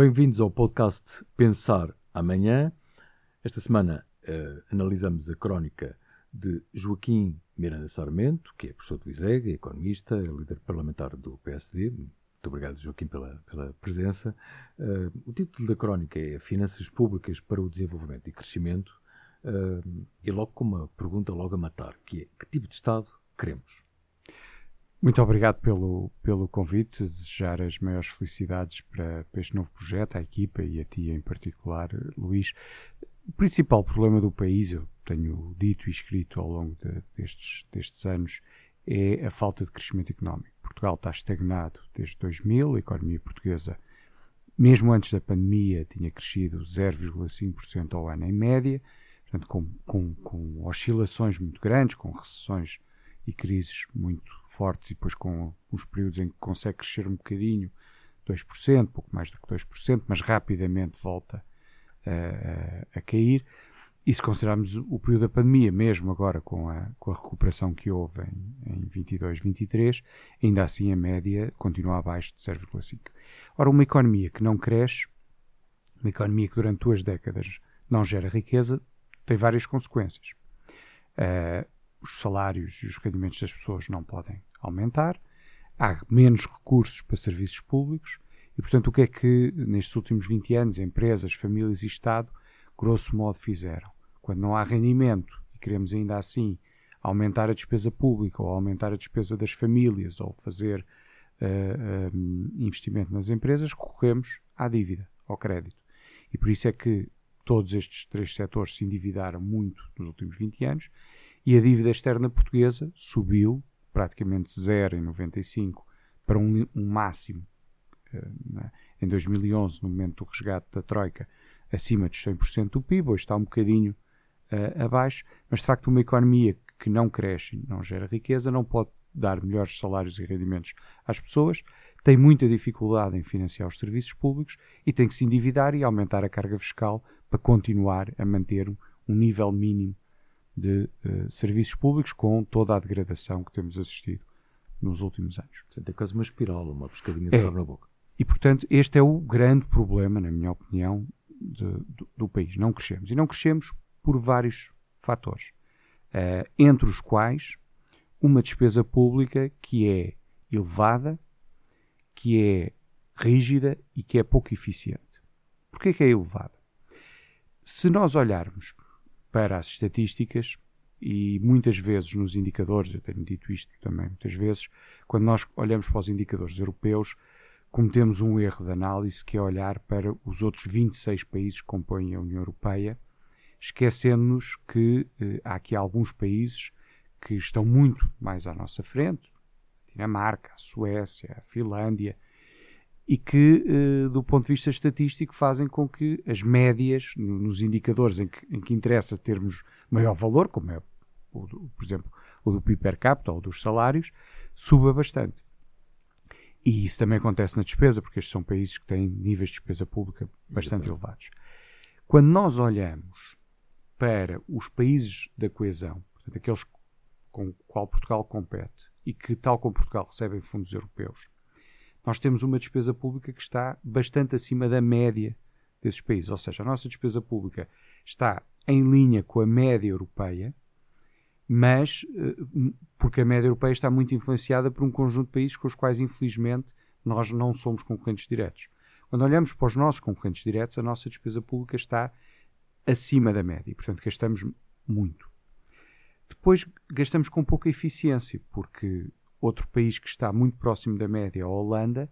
Bem-vindos ao podcast Pensar Amanhã. Esta semana uh, analisamos a crónica de Joaquim Miranda Sarmento, que é professor do ISEG, economista, é líder parlamentar do PSD. Muito obrigado, Joaquim, pela, pela presença. Uh, o título da crónica é Finanças Públicas para o Desenvolvimento e Crescimento. Uh, e logo com uma pergunta logo a matar, que é que tipo de Estado queremos? Muito obrigado pelo, pelo convite, desejar as maiores felicidades para, para este novo projeto, à equipa e a ti em particular, Luís. O principal problema do país, eu tenho dito e escrito ao longo de, destes, destes anos, é a falta de crescimento económico. Portugal está estagnado desde 2000, a economia portuguesa, mesmo antes da pandemia, tinha crescido 0,5% ao ano em média, portanto, com, com, com oscilações muito grandes, com recessões e crises muito e depois com uns períodos em que consegue crescer um bocadinho, 2%, pouco mais do que 2%, mas rapidamente volta a, a, a cair. E se considerarmos o período da pandemia, mesmo agora com a, com a recuperação que houve em, em 22, 23, ainda assim a média continua abaixo de 0,5. Ora, uma economia que não cresce, uma economia que durante duas décadas não gera riqueza, tem várias consequências. Uh, os salários e os rendimentos das pessoas não podem aumentar, há menos recursos para serviços públicos e, portanto, o que é que nestes últimos 20 anos empresas, famílias e Estado, grosso modo, fizeram? Quando não há rendimento e queremos ainda assim aumentar a despesa pública ou aumentar a despesa das famílias ou fazer uh, investimento nas empresas, recorremos à dívida, ao crédito. E por isso é que todos estes três setores se endividaram muito nos últimos 20 anos e a dívida externa portuguesa subiu praticamente zero em 95 para um, um máximo uh, em 2011, no momento do resgate da Troika, acima dos 100% do PIB, hoje está um bocadinho uh, abaixo, mas de facto uma economia que não cresce, não gera riqueza, não pode dar melhores salários e rendimentos às pessoas, tem muita dificuldade em financiar os serviços públicos e tem que se endividar e aumentar a carga fiscal para continuar a manter um nível mínimo de uh, serviços públicos com toda a degradação que temos assistido nos últimos anos. Portanto, é quase uma espiral, uma pescadinha de é. na boca. E, portanto, este é o grande problema, na minha opinião, de, do, do, país. Não crescemos. E não crescemos por vários fatores. Uh, entre os quais uma despesa pública que é elevada, que é rígida e que é pouco eficiente. Porquê que é elevada? Se nós olharmos para as estatísticas e muitas vezes nos indicadores, eu tenho dito isto também muitas vezes, quando nós olhamos para os indicadores europeus, cometemos um erro de análise que é olhar para os outros 26 países que compõem a União Europeia, esquecendo-nos que eh, há aqui alguns países que estão muito mais à nossa frente, a Dinamarca, a Suécia, a Finlândia, e que, eh, do ponto de vista estatístico, fazem com que as médias, nos indicadores em que, em que interessa termos maior valor, como é, do, por exemplo, o do PIB per capita ou dos salários, suba bastante. E isso também acontece na despesa, porque estes são países que têm níveis de despesa pública bastante Exatamente. elevados. Quando nós olhamos para os países da coesão, portanto, aqueles com o qual Portugal compete e que, tal como Portugal, recebem fundos europeus, nós temos uma despesa pública que está bastante acima da média desses países. Ou seja, a nossa despesa pública está em linha com a média europeia, mas eh, porque a média europeia está muito influenciada por um conjunto de países com os quais, infelizmente, nós não somos concorrentes diretos. Quando olhamos para os nossos concorrentes diretos, a nossa despesa pública está acima da média, portanto, gastamos muito. Depois, gastamos com pouca eficiência, porque Outro país que está muito próximo da média é a Holanda,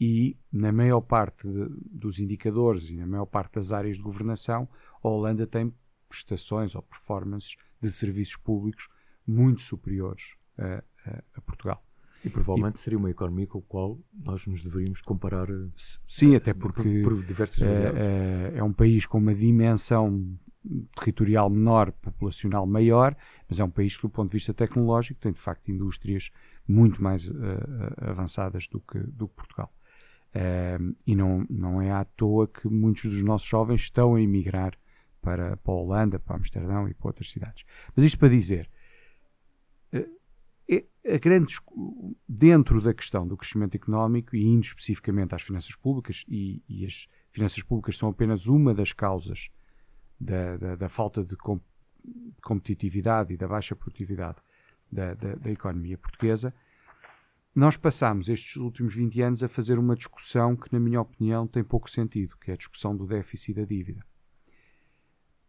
e na maior parte de, dos indicadores e na maior parte das áreas de governação, a Holanda tem prestações ou performances de serviços públicos muito superiores a, a, a Portugal. E provavelmente e, seria uma economia com a qual nós nos deveríamos comparar. Sim, até porque por, por diversas é, é, é um país com uma dimensão territorial menor, populacional maior, mas é um país que, do ponto de vista tecnológico, tem de facto indústrias muito mais uh, avançadas do que, do que Portugal. Uh, e não, não é à toa que muitos dos nossos jovens estão a emigrar para, para a Holanda, para Amsterdão e para outras cidades. Mas isto para dizer, é a grande, dentro da questão do crescimento económico e indo especificamente às finanças públicas, e, e as finanças públicas são apenas uma das causas da, da, da falta de com, competitividade e da baixa produtividade da, da, da economia portuguesa, nós passamos estes últimos 20 anos a fazer uma discussão que, na minha opinião, tem pouco sentido, que é a discussão do déficit e da dívida.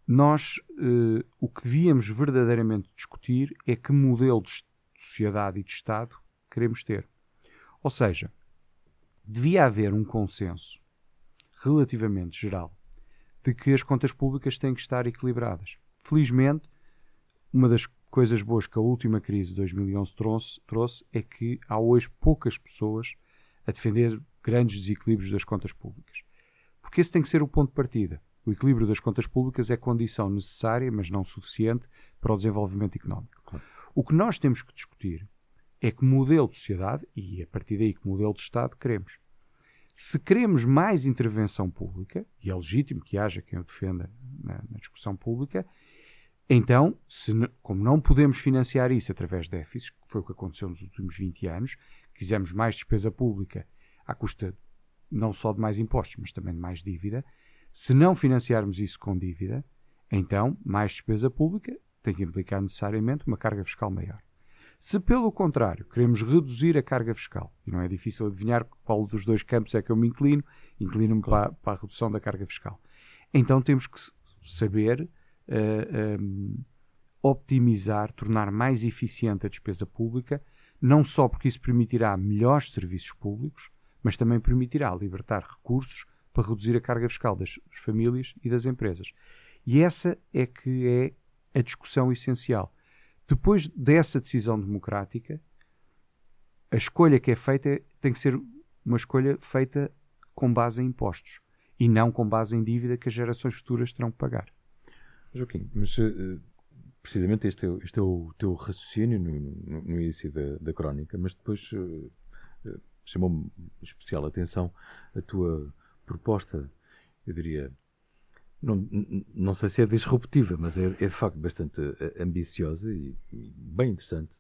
Nós, eh, o que devíamos verdadeiramente discutir é que modelo de sociedade e de Estado queremos ter. Ou seja, devia haver um consenso relativamente geral de que as contas públicas têm que estar equilibradas. Felizmente, uma das coisas boas que a última crise de 2011 trouxe, trouxe é que há hoje poucas pessoas a defender grandes desequilíbrios das contas públicas. Porque esse tem que ser o ponto de partida. O equilíbrio das contas públicas é condição necessária, mas não suficiente, para o desenvolvimento económico. Claro. O que nós temos que discutir é que modelo de sociedade, e a partir daí que modelo de Estado queremos. Se queremos mais intervenção pública, e é legítimo que haja quem o defenda na, na discussão pública, então, se, como não podemos financiar isso através de déficits, que foi o que aconteceu nos últimos 20 anos, quisemos mais despesa pública à custa não só de mais impostos, mas também de mais dívida, se não financiarmos isso com dívida, então mais despesa pública tem que implicar necessariamente uma carga fiscal maior. Se, pelo contrário, queremos reduzir a carga fiscal, e não é difícil adivinhar qual dos dois campos é que eu me inclino, inclino-me para, para, a redução da carga fiscal. Então temos que saber uh, um, optimizar, tornar mais eficiente a despesa pública, não só porque isso permitirá melhores serviços públicos, mas também permitirá libertar recursos para reduzir a carga fiscal das famílias e das empresas. E essa é que é a discussão essencial. Depois dessa decisão democrática, a escolha que é feita tem que ser uma escolha feita com base em impostos e não com base em dívida que as gerações futuras terão que pagar. Joaquim, mas uh, precisamente este é, este é, o teu raciocínio no, no, no início da, da, crónica, mas depois uh, chamou-me especial atenção a tua proposta, eu diria, não, não sei se é disruptiva, mas é, é de facto bastante ambiciosa e, e bem interessante,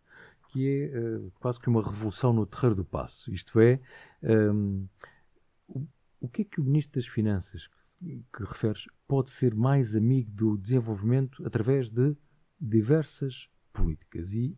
que é uh, quase que uma revolução no terreiro do passo. Isto é, um, ehm, o, o, que é que o Ministro das Finanças, que, que referes, pode ser mais amigo do desenvolvimento através de diversas políticas e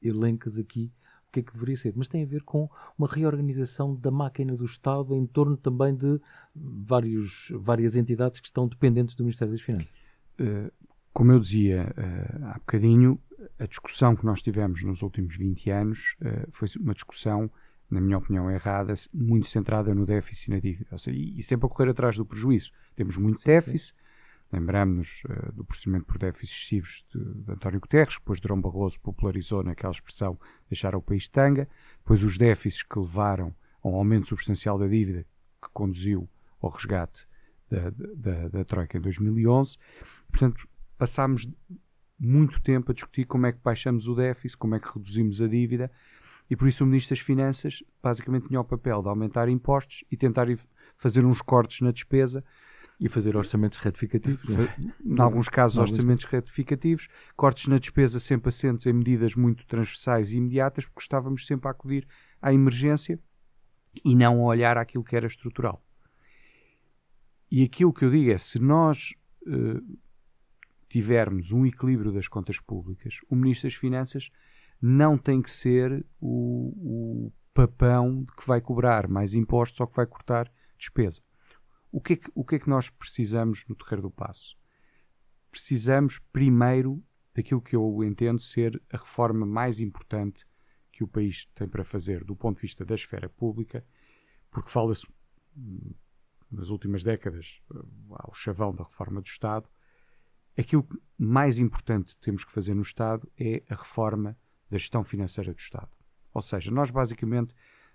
elencas aqui que é que deveria ser, mas tem a ver com uma reorganização da máquina do Estado em torno também de vários, várias entidades que estão dependentes do Ministério das Finanças. Uh, como eu dizia uh, há bocadinho, a discussão que nós tivemos nos últimos 20 anos uh, foi uma discussão, na minha opinião, errada, muito centrada no déficit e na dívida. Seja, e, sempre a correr atrás do prejuízo. Temos muito sim, déficit, Lembramos-nos uh, do procedimento por déficits excessivos de, de, António Guterres, depois Durão Barroso popularizou naquela expressão deixar o país tanga, depois os déficits que levaram a um aumento substancial da dívida que conduziu ao resgate da, da, da Troika em 2011. Portanto, passámos muito tempo a discutir como é que baixamos o déficit, como é que reduzimos a dívida, e por isso o Ministro das Finanças basicamente tinha o papel de aumentar impostos e tentar fazer uns cortes na despesa e fazer orçamentos retificativos. Em alguns casos, orçamentos retificativos, cortes na despesa sempre assentes em medidas muito transversais e imediatas, porque estávamos sempre a acudir à emergência e não a olhar aquilo que era estrutural. E aquilo que eu digo é: se nós uh, tivermos um equilíbrio das contas públicas, o Ministro das Finanças não tem que ser o, o papão que vai cobrar mais impostos ou que vai cortar despesa. O que, é que, o que é que nós precisamos no Terreiro do Passo? Precisamos, primeiro, daquilo que eu entendo ser a reforma mais importante que o país tem para fazer do ponto de vista da esfera pública, porque fala-se hum, nas últimas décadas ao chavão da reforma do Estado. Aquilo mais importante que temos que fazer no Estado é a reforma da gestão financeira do Estado. Ou seja, nós basicamente,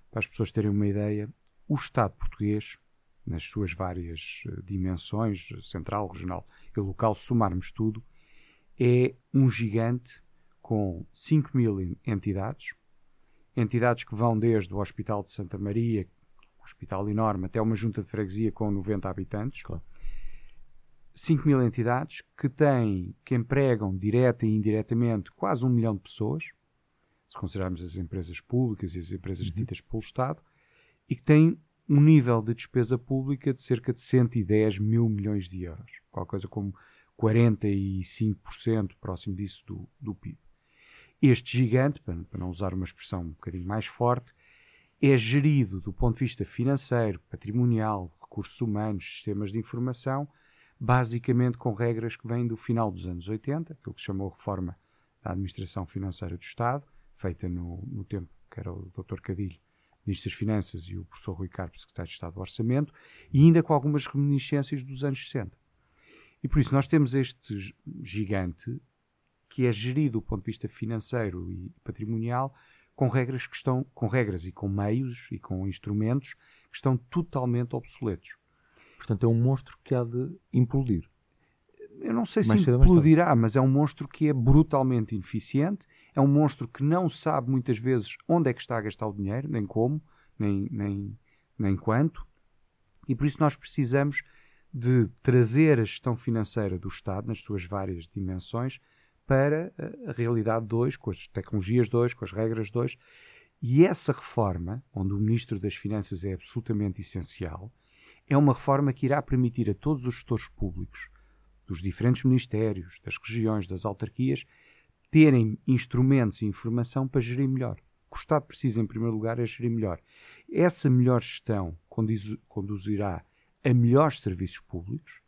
para as pessoas terem uma ideia, o Estado português nas suas várias eh, dimensões, central, regional e local, somarmos tudo, é um gigante com 5 mil entidades, entidades que vão desde o Hospital de Santa Maria, um hospital enorme, até uma junta de freguesia com 90 habitantes. Claro. 5 mil entidades que têm, que empregam direta e indiretamente quase um milhão de pessoas, se considerarmos as empresas públicas e as empresas uhum. ditas pelo Estado, e que tem um nível de despesa pública de cerca de 110 mil milhões de euros, qualquer coisa como 45% próximo disso do, do PIB. Este gigante, para, para não usar uma expressão um bocadinho mais forte, é gerido do ponto de vista financeiro, patrimonial, recursos humanos, sistemas de informação, basicamente com regras que vêm do final dos anos 80, aquilo que se chamou reforma da administração financeira do Estado, feita no, no tempo que era o Dr. Cadilho, Ministro das Finanças, e o professor Rui Carpes, Secretário de Estado do Orçamento, e ainda com algumas reminiscências dos anos 60. E por isso nós temos este gigante que é gerido do ponto de vista financeiro e patrimonial com regras que estão com regras e com meios e com instrumentos que estão totalmente obsoletos. Portanto, é um monstro que há de implodir. Eu não sei mais se implodirá, mas é um monstro que é brutalmente ineficiente, é um monstro que não sabe muitas vezes onde é que está a gastar o dinheiro, nem como, nem, nem, nem quanto, e por isso nós precisamos de trazer a gestão financeira do Estado, nas suas várias dimensões, para a realidade 2, com as tecnologias 2, com as regras 2. E essa reforma, onde o Ministro das Finanças é absolutamente essencial, é uma reforma que irá permitir a todos os gestores públicos, dos diferentes ministérios, das regiões, das autarquias, terem instrumentos e informação para gerir melhor. O que o Estado precisa, em primeiro lugar, é gerir melhor. Essa melhor gestão conduzirá a melhores serviços públicos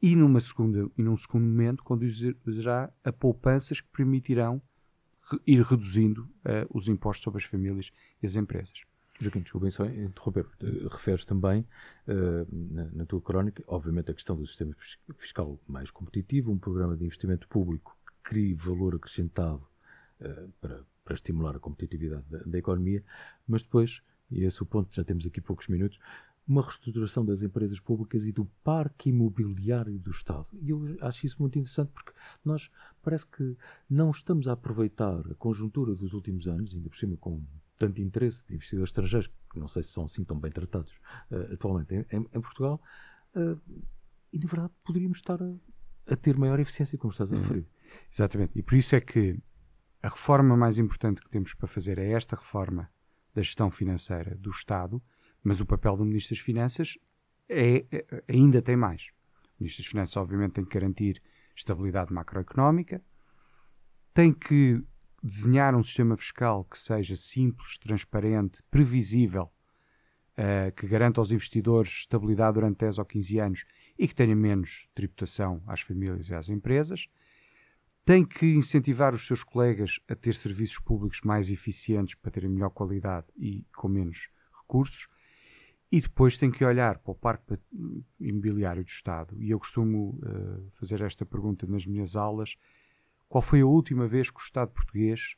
e, numa segunda, e num segundo momento, conduzirá a poupanças que permitirão ir reduzindo uh, os impostos sobre as famílias e as empresas. Joaquim, desculpem só interromper. Referes também, uh, na, na, tua crónica, obviamente, a questão do sistema fiscal mais competitivo, um programa de investimento público crie valor acrescentado uh, para, para estimular a competitividade da, da, economia, mas depois, e esse é o ponto, já temos aqui poucos minutos, uma reestruturação das empresas públicas e do parque imobiliário do Estado. E eu acho isso muito interessante porque nós parece que não estamos a aproveitar a conjuntura dos últimos anos, ainda por cima com tanto interesse de investidores estrangeiros, que não sei se são assim tão bem tratados uh, atualmente em, em, em Portugal, uh, e na verdade poderíamos estar a, a, ter maior eficiência, como estás a uhum. referir. Exatamente, e por isso é que a reforma mais importante que temos para fazer é esta reforma da gestão financeira do Estado, mas o papel do Ministro das Finanças é, é, ainda tem mais. O Ministro das Finanças, obviamente, tem que garantir estabilidade macroeconómica, tem que desenhar um sistema fiscal que seja simples, transparente, previsível, uh, que garanta aos investidores estabilidade durante 10 ou 15 anos e que tenha menos tributação às famílias e às empresas. Tem que incentivar os seus colegas a ter serviços públicos mais eficientes para terem melhor qualidade e com menos recursos. E depois tem que olhar para o parque imobiliário do Estado. E eu costumo uh, fazer esta pergunta nas minhas aulas: qual foi a última vez que o Estado português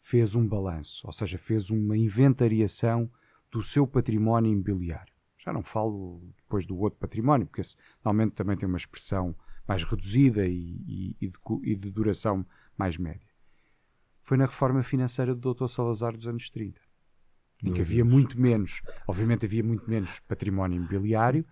fez um balanço, ou seja, fez uma inventariação do seu património imobiliário? Já não falo depois do outro património, porque esse normalmente também tem uma expressão mais reduzida e, e, de, e de duração mais média. Foi na reforma financeira do Dr. Salazar dos anos 30 em que havia muito menos, obviamente havia muito menos património imobiliário,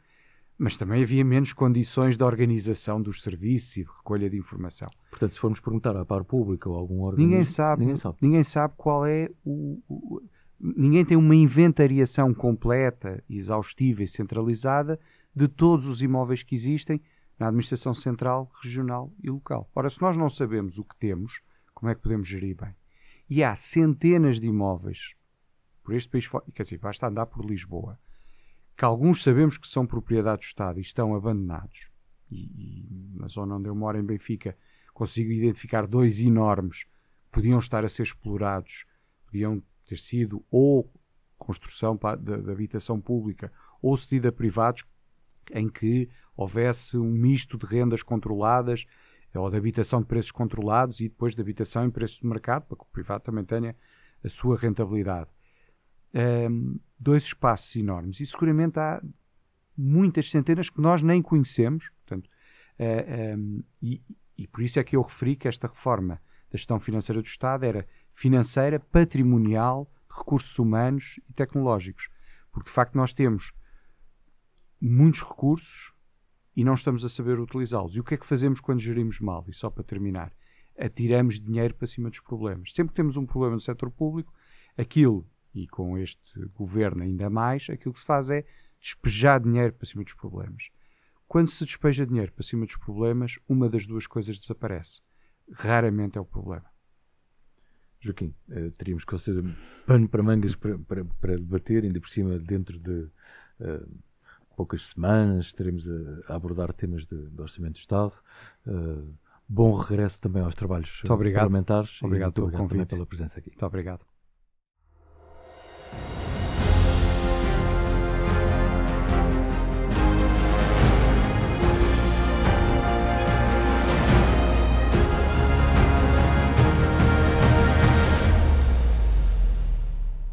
mas também havia menos condições de organização dos serviços e de recolha de informação. Portanto, se formos perguntar à par pública ou algum órgão, ninguém sabe, ninguém sabe, ninguém sabe qual é o, o ninguém tem uma inventariação completa, exaustiva e centralizada de todos os imóveis que existem na administração central, regional e local. Ora, se nós não sabemos o que temos, como é que podemos gerir bem? E há centenas de imóveis por este país, quer dizer, basta andar por Lisboa, que alguns sabemos que são propriedade do Estado e estão abandonados. E, e na zona onde eu moro, em Benfica, consigo identificar dois enormes podiam estar a ser explorados, podiam ter sido ou construção de, habitação pública ou cedida a privados, em que houvesse um misto de rendas controladas ou de habitação de preços controlados e depois de habitação em preços de mercado, para que o privado também tenha a sua rentabilidade um, dois espaços enormes. E seguramente há muitas centenas que nós nem conhecemos. Portanto, um, e, e por isso é que eu referi que esta reforma da gestão financeira do Estado era financeira, patrimonial, de recursos humanos e tecnológicos. Porque de facto nós temos muitos recursos e não estamos a saber utilizá-los. E o que é que fazemos quando gerimos mal? E só para terminar, atiramos dinheiro para cima dos problemas. Sempre que temos um problema no setor público, aquilo, e com este governo ainda mais, aquilo que se faz é despejar dinheiro para cima dos problemas. Quando se despeja dinheiro para cima dos problemas, uma das duas coisas desaparece. Raramente é o problema. Joaquim, uh, teríamos com certeza pano para mangas para, para, para debater, ainda por cima, dentro de uh, poucas semanas, estaremos a, a abordar temas de, de, Orçamento de Estado. Uh, bom regresso também aos trabalhos muito obrigado. parlamentares. Obrigado, e muito pelo obrigado convite. pela presença aqui. Muito obrigado.